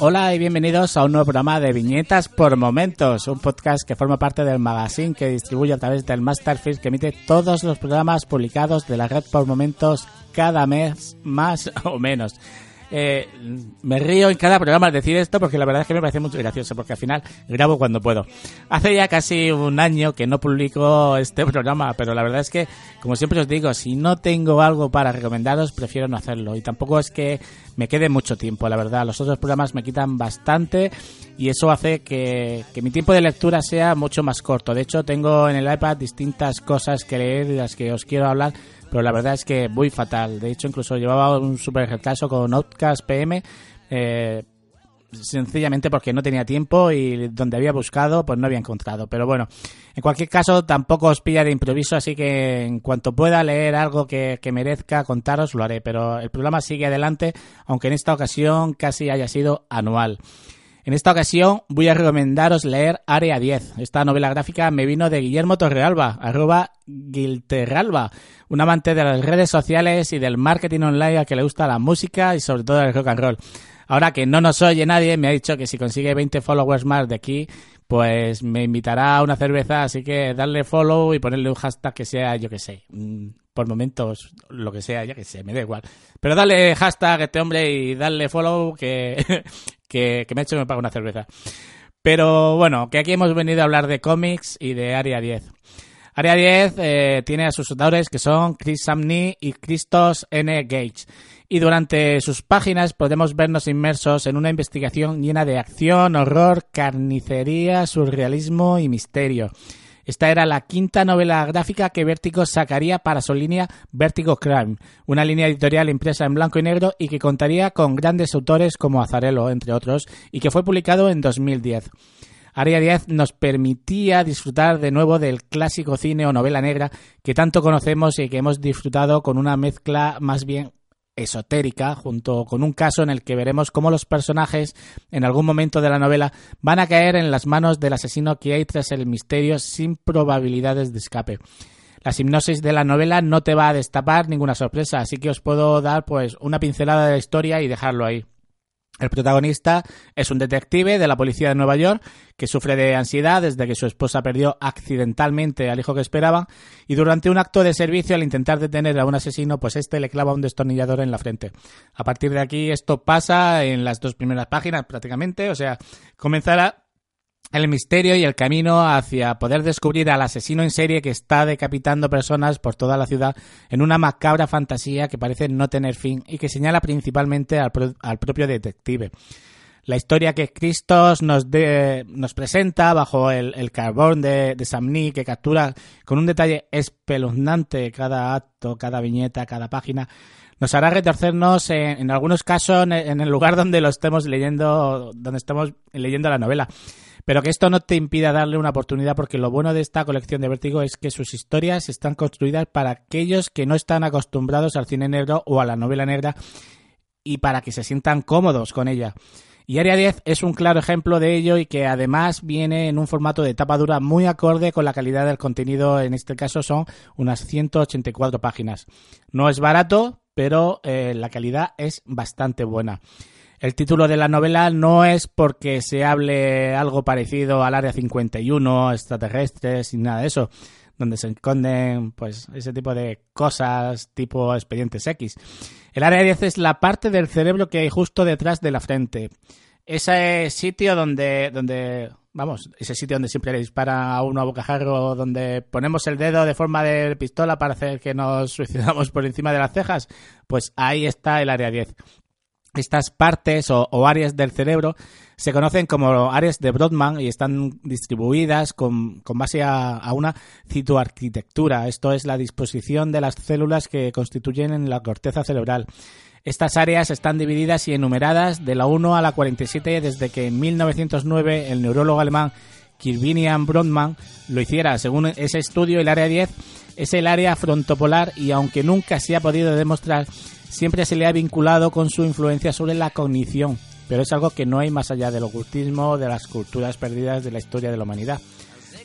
Hola y bienvenidos a un nuevo programa de Viñetas por Momentos, un podcast que forma parte del magazine que distribuye a través del Masterfield que emite todos los programas publicados de la red por Momentos cada mes, más o menos. Eh, me río en cada programa al decir esto porque la verdad es que me parece muy gracioso porque al final grabo cuando puedo. Hace ya casi un año que no publico este programa, pero la verdad es que, como siempre os digo, si no tengo algo para recomendaros, prefiero no hacerlo. Y tampoco es que me quede mucho tiempo, la verdad. Los otros programas me quitan bastante y eso hace que, que mi tiempo de lectura sea mucho más corto. De hecho, tengo en el iPad distintas cosas que leer de las que os quiero hablar pero la verdad es que muy fatal. De hecho, incluso llevaba un super caso con Outcast PM, eh, sencillamente porque no tenía tiempo y donde había buscado, pues no había encontrado. Pero bueno, en cualquier caso, tampoco os pilla de improviso, así que en cuanto pueda leer algo que, que merezca contaros, lo haré. Pero el programa sigue adelante, aunque en esta ocasión casi haya sido anual. En esta ocasión voy a recomendaros leer Área 10. Esta novela gráfica me vino de Guillermo Torrealba, arroba Gilterralba, un amante de las redes sociales y del marketing online a que le gusta la música y sobre todo el rock and roll. Ahora que no nos oye nadie, me ha dicho que si consigue 20 followers más de aquí, pues me invitará a una cerveza, así que darle follow y ponerle un hashtag que sea, yo que sé, por momentos, lo que sea, ya que sé, me da igual. Pero dale hashtag a este hombre y darle follow que, que, me ha hecho que me pague una cerveza. Pero bueno, que aquí hemos venido a hablar de cómics y de Área 10. Área 10 eh, tiene a sus autores que son Chris Samney y Christos N. Gage. Y durante sus páginas podemos vernos inmersos en una investigación llena de acción, horror, carnicería, surrealismo y misterio. Esta era la quinta novela gráfica que Vértigo sacaría para su línea Vértigo Crime, una línea editorial impresa en blanco y negro y que contaría con grandes autores como Azarello, entre otros, y que fue publicado en 2010. Área 10 nos permitía disfrutar de nuevo del clásico cine o novela negra que tanto conocemos y que hemos disfrutado con una mezcla más bien esotérica, junto con un caso en el que veremos cómo los personajes, en algún momento de la novela, van a caer en las manos del asesino que hay tras el misterio sin probabilidades de escape. La hipnosis de la novela no te va a destapar ninguna sorpresa, así que os puedo dar pues una pincelada de la historia y dejarlo ahí. El protagonista es un detective de la policía de Nueva York que sufre de ansiedad desde que su esposa perdió accidentalmente al hijo que esperaba y durante un acto de servicio al intentar detener a un asesino pues este le clava un destornillador en la frente. A partir de aquí esto pasa en las dos primeras páginas prácticamente, o sea, comenzará el misterio y el camino hacia poder descubrir al asesino en serie que está decapitando personas por toda la ciudad en una macabra fantasía que parece no tener fin y que señala principalmente al, pro al propio detective. La historia que Christos nos, de, nos presenta bajo el, carbón de, de Samni, que captura con un detalle espeluznante cada acto, cada viñeta, cada página, nos hará retorcernos en, en algunos casos en, en el lugar donde lo estemos leyendo, donde estemos leyendo la novela. Pero que esto no te impida darle una oportunidad porque lo bueno de esta colección de Vértigo es que sus historias están construidas para aquellos que no están acostumbrados al cine negro o a la novela negra y para que se sientan cómodos con ella. Y Área 10 es un claro ejemplo de ello y que además viene en un formato de tapa dura muy acorde con la calidad del contenido, en este caso son unas 184 páginas. No es barato, pero eh, la calidad es bastante buena. El título de la novela no es porque se hable algo parecido al Área 51, extraterrestres y nada de eso, donde se esconden pues ese tipo de cosas tipo expedientes X. El Área 10 es la parte del cerebro que hay justo detrás de la frente. Ese sitio donde, donde vamos, ese sitio donde siempre le dispara a uno a bocajarro, donde ponemos el dedo de forma de pistola para hacer que nos suicidamos por encima de las cejas, pues ahí está el Área 10. Estas partes o, áreas del cerebro se conocen como áreas de Brodmann y están distribuidas con, base a, a, una citoarquitectura. Esto es la disposición de las células que constituyen la corteza cerebral. Estas áreas están divididas y enumeradas de la 1 a la 47 desde que en 1909 el neurólogo alemán Kirvinian Brodmann lo hiciera. Según ese estudio, el área 10 es el área frontopolar y aunque nunca se ha podido demostrar siempre se le ha vinculado con su influencia sobre la cognición, pero es algo que no hay más allá del ocultismo, de las culturas perdidas de la historia de la humanidad.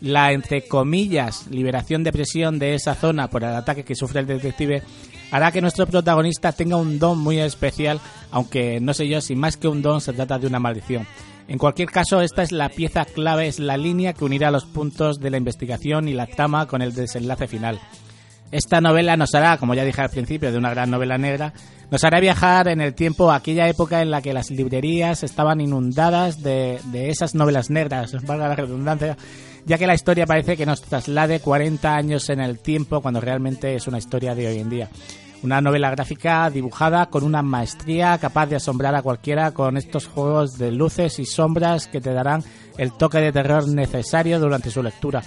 La, entre comillas, liberación de presión de esa zona por el ataque que sufre el detective hará que nuestro protagonista tenga un don muy especial, aunque no sé yo si más que un don se trata de una maldición. En cualquier caso, esta es la pieza clave, es la línea que unirá los puntos de la investigación y la trama con el desenlace final. Esta novela nos hará, como ya dije al principio, de una gran novela negra, nos hará viajar en el tiempo a aquella época en la que las librerías estaban inundadas de, esas novelas negras, valga la redundancia, ya que la historia parece que nos traslade 40 años en el tiempo cuando realmente es una historia de hoy en día. Una novela gráfica dibujada con una maestría capaz de asombrar a cualquiera con estos juegos de luces y sombras que te darán el toque de terror necesario durante su lectura.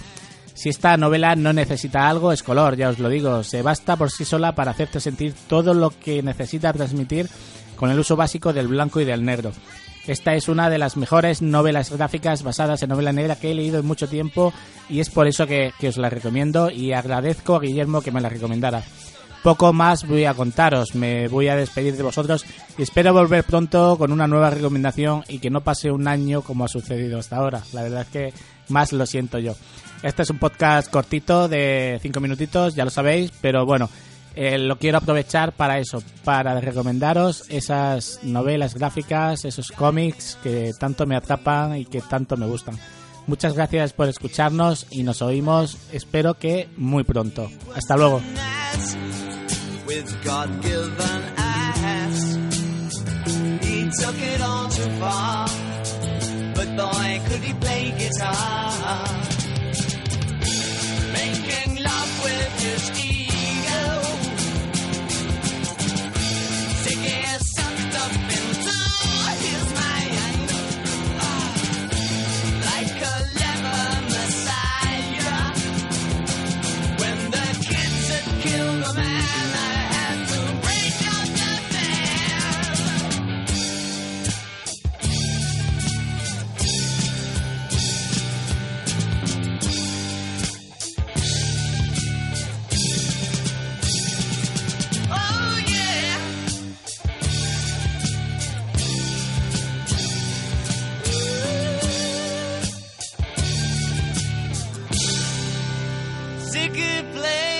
Si esta novela no necesita algo, es color, ya os lo digo. Se basta por sí sola para hacerte sentir todo lo que necesita transmitir con el uso básico del blanco y del negro. Esta es una de las mejores novelas gráficas basadas en novela negra que he leído en mucho tiempo y es por eso que, os la recomiendo y agradezco a Guillermo que me la recomendara. Poco más voy a contaros, me voy a despedir de vosotros y espero volver pronto con una nueva recomendación y que no pase un año como ha sucedido hasta ahora. La verdad es que más lo siento yo. Este es un podcast cortito de cinco minutitos, ya lo sabéis, pero bueno, eh, lo quiero aprovechar para eso, para recomendaros esas novelas gráficas, esos cómics que tanto me atrapan y que tanto me gustan. Muchas gracias por escucharnos y nos oímos, espero que muy pronto. Hasta luego. David's God given ass. He took it all too far, but boy, could he play guitar. Making love with his ear. good place.